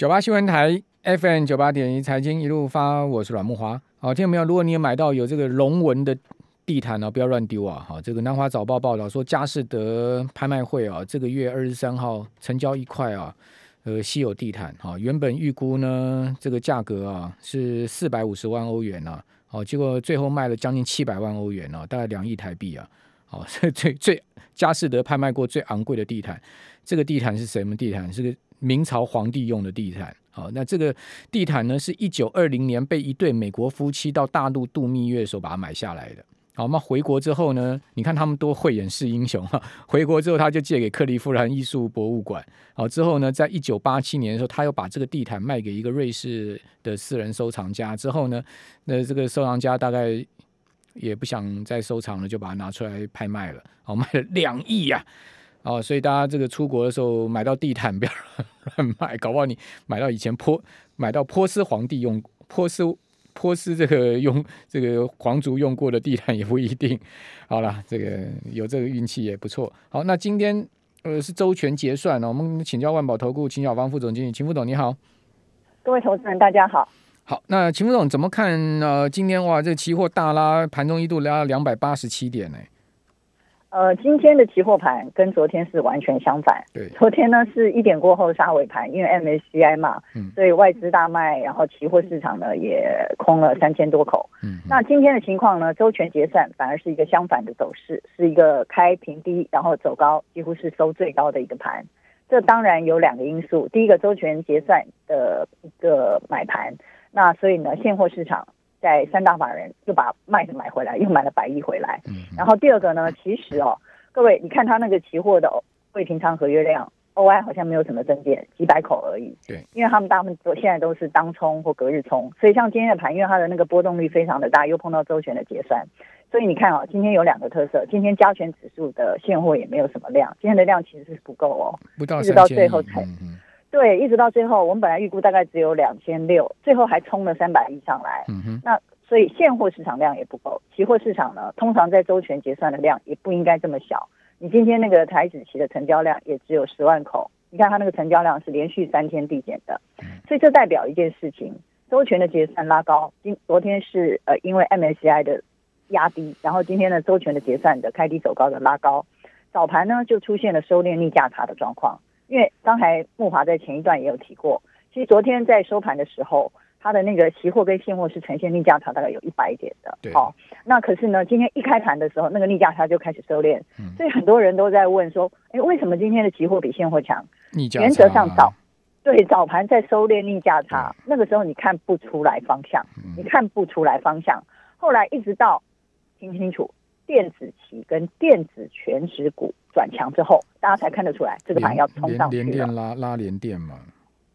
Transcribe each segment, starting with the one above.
九八新闻台 FM 九八点一财经一路发，我是阮木华。好，听到没有？如果你有买到有这个龙纹的地毯呢，不要乱丢啊！好，这个南华早报报道说，佳士得拍卖会啊，这个月二十三号成交一块啊，呃，稀有地毯。哈，原本预估呢，这个价格啊是四百五十万欧元啊，好，结果最后卖了将近七百万欧元啊，大概两亿台币啊。好，最最佳士得拍卖过最昂贵的地毯，这个地毯是什么地毯？是个明朝皇帝用的地毯。好，那这个地毯呢，是一九二零年被一对美国夫妻到大陆度蜜月的时候把它买下来的。好，那回国之后呢，你看他们多慧眼识英雄哈。回国之后，他就借给克利夫兰艺术博物馆。好，之后呢，在一九八七年的时候，他又把这个地毯卖给一个瑞士的私人收藏家。之后呢，那这个收藏家大概。也不想再收藏了，就把它拿出来拍卖了。好，卖了两亿呀！哦，所以大家这个出国的时候买到地毯不要乱买，搞不好你买到以前波买到波斯皇帝用波斯波斯这个用这个皇族用过的地毯也不一定。好了，这个有这个运气也不错。好，那今天呃是周全结算呢，我们请教万宝投顾秦小芳副总经理，秦副总你好，各位投资人大家好。好，那秦副总怎么看？呃，今天哇，这期货大拉，盘中一度拉了两百八十七点呢。呃，今天的期货盘跟昨天是完全相反。对，昨天呢是一点过后杀尾盘，因为 MSCI 嘛，嗯，所以外资大卖，然后期货市场呢也空了三千多口。嗯，那今天的情况呢，周全结算反而是一个相反的走势，是一个开平低，然后走高，几乎是收最高的一个盘。这当然有两个因素，第一个周全结算的一个买盘。那所以呢，现货市场在三大法人就把麦子买回来，又买了百亿回来。嗯。然后第二个呢，其实哦，各位你看它那个期货的未平仓合约量，OI 好像没有什么增减，几百口而已。对。因为他们大部分都现在都是当冲或隔日冲，所以像今天的盘，因为它的那个波动率非常的大，又碰到周全的结算，所以你看哦，今天有两个特色，今天加权指数的现货也没有什么量，今天的量其实是不够哦，不到一直到最后才。嗯对，一直到最后，我们本来预估大概只有两千六，最后还冲了三百亿上来。嗯哼。那所以现货市场量也不够，期货市场呢，通常在周全结算的量也不应该这么小。你今天那个台子期的成交量也只有十万口，你看它那个成交量是连续三天递减的，所以这代表一件事情：周全的结算拉高。今昨天是呃因为 MSCI 的压低，然后今天呢周全的结算的开低走高的拉高，早盘呢就出现了收敛逆价差的状况。因为刚才木华在前一段也有提过，其实昨天在收盘的时候，它的那个期货跟现货是呈现逆价差大概有一百点的。哦，那可是呢，今天一开盘的时候，那个逆价差就开始收敛。嗯。所以很多人都在问说，哎，为什么今天的期货比现货强？逆价差。原则上早，对，早盘在收敛逆价差，那个时候你看不出来方向，嗯、你看不出来方向。后来一直到听清楚，电子期跟电子全值股。转强之后，大家才看得出来这个盘要冲上去了。连电拉拉连电嘛？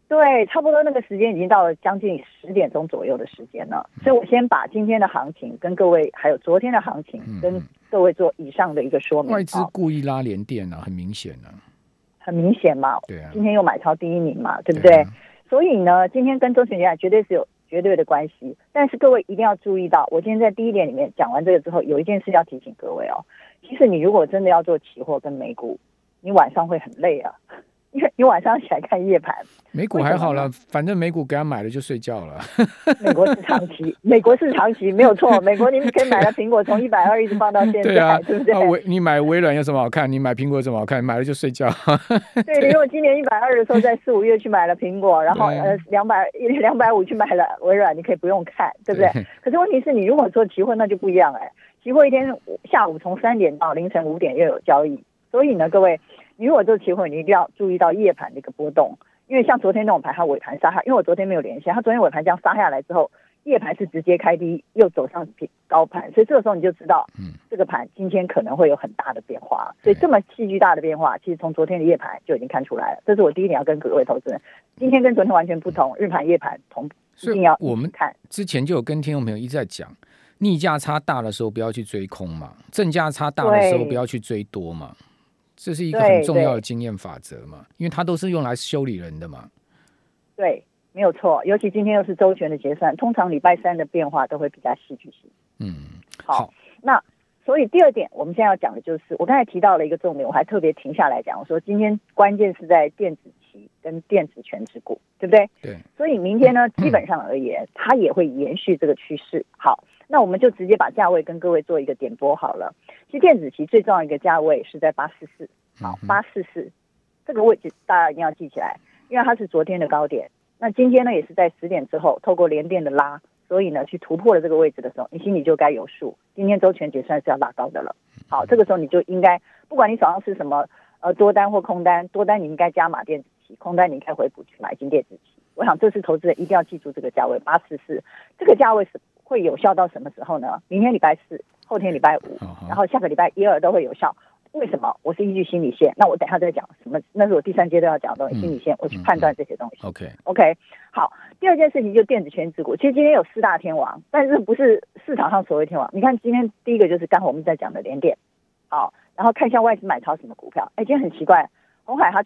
对，差不多那个时间已经到了将近十点钟左右的时间了。嗯、所以我先把今天的行情跟各位，还有昨天的行情跟各位做以上的一个说明。外资故意拉连电啊，很明显啊，很明显嘛。对啊，今天又买超第一名嘛，对不对？对啊、所以呢，今天跟周全结算绝对是有绝对的关系。但是各位一定要注意到，我今天在第一点里面讲完这个之后，有一件事要提醒各位哦。其实你如果真的要做期货跟美股，你晚上会很累啊，你晚上起来看夜盘。美股还好了，反正美股给他买了就睡觉了。美国是长期，美国是长期没有错。美国你可以买了苹果从一百二一直放到现在，对啊，对不对？微你买微软有什么好看？你买苹果有什么好看？买了就睡觉。对，你如果今年一百二的时候在四五月去买了苹果，然后呃两百两百五去买了微软，你可以不用看，对不对？对，可是问题是你如果做期货那就不一样哎。期货一天下午从三点到凌晨五点又有交易，所以呢，各位，你如果做期货，你一定要注意到夜盘的一个波动，因为像昨天那种盘，它尾盘杀下，因为我昨天没有连线，它昨天尾盘这样杀下来之后，夜盘是直接开低又走上高盘，所以这个时候你就知道，嗯，这个盘今天可能会有很大的变化，所以这么戏剧大的变化，其实从昨天的夜盘就已经看出来了。这是我第一点要跟各位投资人，今天跟昨天完全不同，日盘夜盘同，一定要我们看。之前就有跟听众朋友一直在讲。逆价差大的时候不要去追空嘛，正价差大的时候不要去追多嘛，这是一个很重要的经验法则嘛，因为它都是用来修理人的嘛。对，没有错，尤其今天又是周全的结算，通常礼拜三的变化都会比较戏剧性。嗯，好，好，那所以第二点，我们现在要讲的就是，我刚才提到了一个重点，我还特别停下来讲，我说今天关键是在电子期期跟电子权值股，对不对？对。所以明天呢，基本上而言，它也会延续这个趋势。好，那我们就直接把价位跟各位做一个点播好了。其实电子期最重要一个价位是在八四四，好，八四四这个位置大家一定要记起来，因为它是昨天的高点。那今天呢，也是在十点之后透过连电的拉，所以呢，去突破了这个位置的时候，你心里就该有数，今天周全结算是要拉高的了。好，这个时候你就应该，不管你手上是什么，呃，多单或空单，多单你应该加码电子期，空单你应该回补去买进电子期。我想这次投资人一定要记住这个价位八四四，这个价位是会有效到什么时候呢？明天礼拜四，后天礼拜五，然后下个礼拜一二都会有效。为什么？我是依据心理线。那我等下再讲什么？那是我第三阶段要讲的东西。心理线，我去判断这些东西。OK OK。好，第二件事情就是电子权值股。其实今天有四大天王，但是不是市场上所谓天王。你看今天第一个就是刚好我们在讲的联电。好，然后看一下外资买超什么股票。哎，今天很奇怪，红海它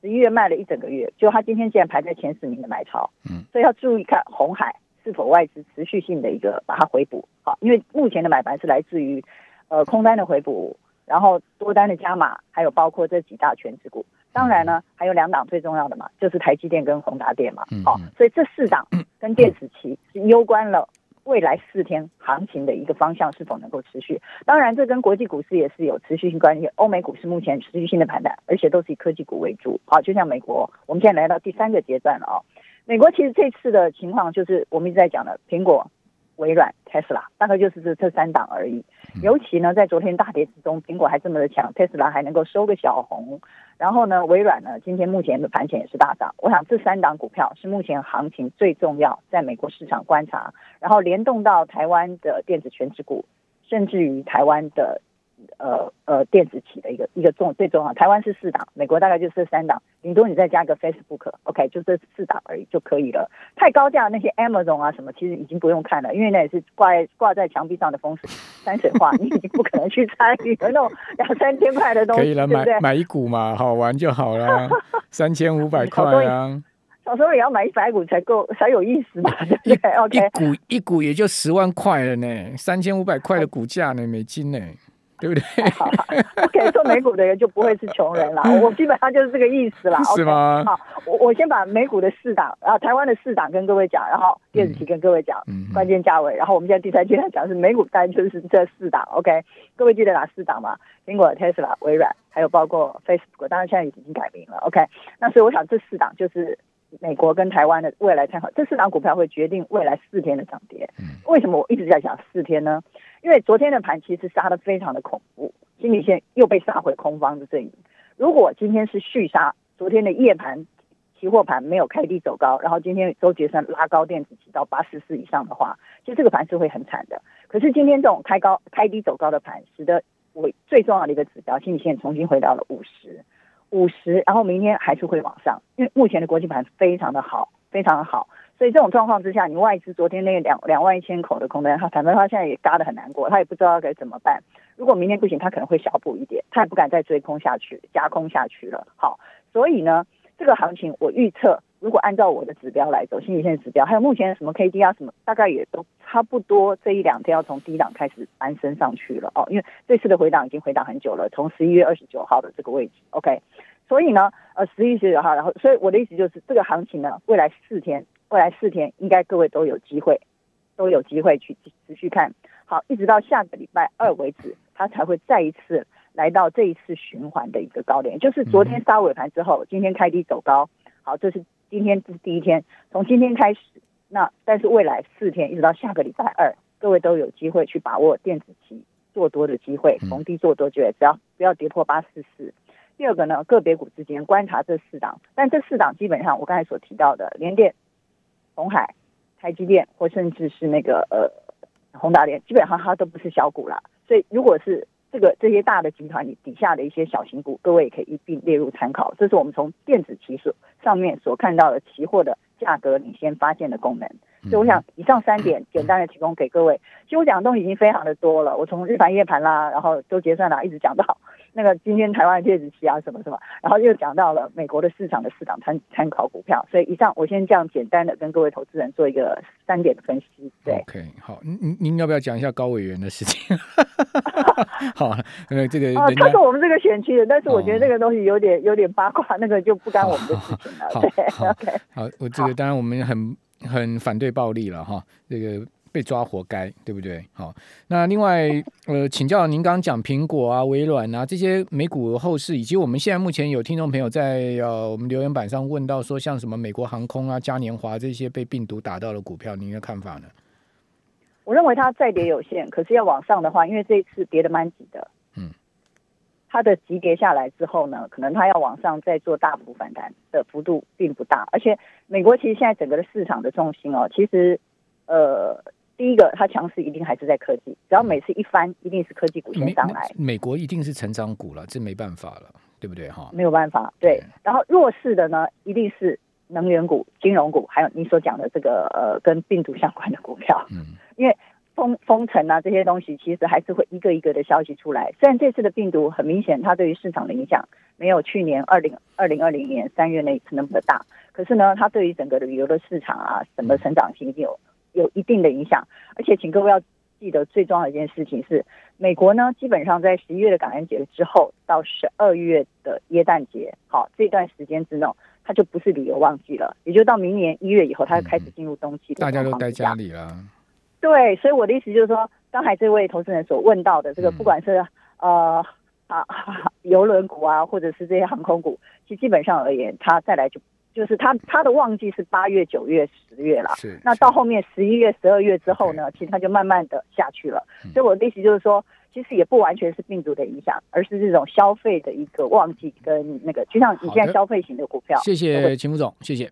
十一月卖了一整个月，就它今天竟然排在前十名的买超。嗯。所以要注意看红海是否外资持续性的一个把它回补。好，因为目前的买盘是来自于呃空单的回补。然后多单的加码，还有包括这几大权值股，当然呢，还有两档最重要的嘛，就是台积电跟宏达电嘛。好、所以这四档跟电子期是攸关了未来四天行情的一个方向是否能够持续。当然，这跟国际股市也是有持续性关系。欧美股市目前持续性的盘弹，而且都是以科技股为主。好，就像美国，我们现在来到第三个阶段了哦。美国其实这次的情况就是我们一直在讲的苹果。微软、特斯拉，大概就是这这三档而已。尤其呢，在昨天大跌之中，苹果还这么的强，特斯拉还能够收个小红。然后呢，微软呢，今天目前的盘前也是大涨。我想这三档股票是目前行情最重要，在美国市场观察，然后联动到台湾的电子权值股，甚至于台湾的。呃呃，电子企的一个一个重最重要，台湾是四档，美国大概就是这三档，顶多你再加个 Facebook，OK，就这四档而已就可以了。太高价那些 Amazon 啊什么，其实已经不用看了，因为那也是挂挂在墙壁上的风水山水画，你已经不可能去参与那种两三千块的东西。可以了，买买一股嘛，好玩就好了，三千五百 块啊。小时候也要买一百股才够才有意思嘛，对不对？OK，一股一股也就十万块了呢，三千五百块的股价呢，美金呢。对不对？好，OK，做美股的人就不会是穷人了。我基本上就是这个意思啦。是吗？好，我我先把美股的四档，然后台湾的四档跟各位讲，然后电子期跟各位讲关键价位，然后我们现在第三阶段讲的是美股，当然就是这四档。OK，各位记得哪四档吗？苹果、Tesla、微软，还有包括 Facebook，当然现在已经改名了。OK，那所以我想这四档就是美国跟台湾的未来参考，这四档股票会决定未来四天的涨跌。为什么我一直在讲四天呢？因为昨天的盘其实杀得非常的恐怖，心理线又被杀回空方的阵营。如果今天是续杀，昨天的夜盘期货盘没有开低走高，然后今天周结算拉高电子期到八十四以上的话，其实这个盘是会很惨的。可是今天这种开高开低走高的盘，使得我最重要的一个指标心理线重新回到了五十五十，然后明天还是会往上，因为目前的国际盘非常的好，非常的好。所以这种状况之下，你外资昨天那两两万一千口的空单，它反正它现在也嘎的很难过，它也不知道该怎么办。如果明天不行，它可能会小补一点，它也不敢再追空下去，加空下去了。好，所以呢，这个行情我预测，如果按照我的指标来走，心理线指标，还有目前什么 K D 啊什么，大概也都差不多。这一两天要从低档开始攀升上去了哦，因为这次的回档已经回档很久了，从十一月二十九号的这个位置，OK。所以呢，呃，十一月十九号，然后，所以我的意思就是，这个行情呢，未来四天。未来四天应该各位都有机会，都有机会去持续看好，一直到下个礼拜二为止，它才会再一次来到这一次循环的一个高点，就是昨天杀尾盘之后，今天开低走高，好，这是今天是第一天，从今天开始，那但是未来四天一直到下个礼拜二，各位都有机会去把握电子期做多的机会，逢低做多就只要不要跌破八四四。第二个呢，个别股之间观察这四档，但这四档基本上我刚才所提到的联电。鸿海、台积电或甚至是那个呃宏达电，基本上它都不是小股啦。所以如果是这个这些大的集团里底下的一些小型股，各位也可以一并列入参考。这是我们从电子期所上面所看到的期货的价格领先发现的功能。所以我想以上三点简单的提供给各位。其实我讲的东西已经非常的多了，我从日盘、夜盘啦，然后周结算啦，一直讲到那个今天台湾的电子期啊什么什么，然后又讲到了美国的市场的市场参参考股票，所以以上我先这样简单的跟各位投资人做一个三点的分析。对，OK，好，您您要不要讲一下高委员的事情？好，因为这个啊，他是我们这个选区的，但是我觉得这个东西有点、哦、有点八卦，那个就不干我们的事情了。对，OK，好，我这个当然我们很很反对暴力了哈，这个。被抓活该，对不对？好，那另外，呃，请教您刚刚讲苹果啊、微软啊这些美股后市，以及我们现在目前有听众朋友在呃我们留言板上问到说，像什么美国航空啊、嘉年华这些被病毒打到的股票，您的看法呢？我认为它再跌有限，可是要往上的话，因为这一次跌的蛮急的，嗯，它的急跌下来之后呢，可能它要往上再做大幅反弹的幅度并不大，而且美国其实现在整个的市场的重心哦，其实呃。第一个，它强势一定还是在科技，只要每次一翻，一定是科技股先上来。美国一定是成长股了，这没办法了，对不对哈？没有办法，对。对，然后弱势的呢，一定是能源股、金融股，还有你所讲的这个呃跟病毒相关的股票。嗯，因为封封城啊这些东西，其实还是会一个一个的消息出来。虽然这次的病毒很明显，它对于市场的影响没有去年二零二零二零年三月那一次那么的大，可是呢，它对于整个的旅游的市场啊，整个成长性已经有。有一定的影响，而且请各位要记得最重要的一件事情是，美国呢基本上在十一月的感恩节之后到十二月的耶诞节，好，这段时间之内，它就不是旅游旺季了，也就到明年一月以后，它就开始进入冬季，大家都待家里了。对，所以我的意思就是说，刚才这位投资人所问到的这个，不管是、嗯、呃啊 游轮股啊，或者是这些航空股，其实基本上而言，它再来就。就是它，它的旺季是八月、九月、十月了。是。那到后面十一月、十二月之后呢，其实它就慢慢的下去了。所以我的意思就是说，其实也不完全是病毒的影响，而是这种消费的一个旺季跟那个，就像你现在消费型的股票。谢谢秦副总，谢谢。